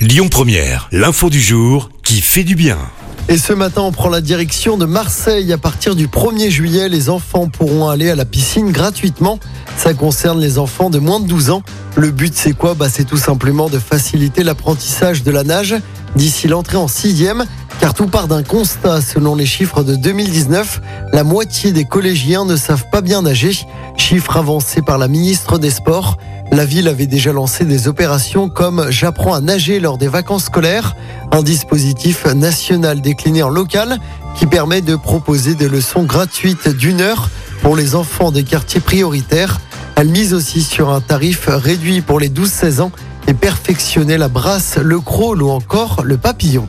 Lyon Première, l'info du jour qui fait du bien. Et ce matin, on prend la direction de Marseille. À partir du 1er juillet, les enfants pourront aller à la piscine gratuitement. Ça concerne les enfants de moins de 12 ans. Le but, c'est quoi? Bah, C'est tout simplement de faciliter l'apprentissage de la nage d'ici l'entrée en sixième. Car tout part d'un constat, selon les chiffres de 2019, la moitié des collégiens ne savent pas bien nager. Chiffre avancé par la ministre des Sports. La ville avait déjà lancé des opérations comme J'apprends à nager lors des vacances scolaires, un dispositif national décliné en local qui permet de proposer des leçons gratuites d'une heure pour les enfants des quartiers prioritaires. Elle mise aussi sur un tarif réduit pour les 12-16 ans et perfectionner la brasse, le crawl ou encore le papillon.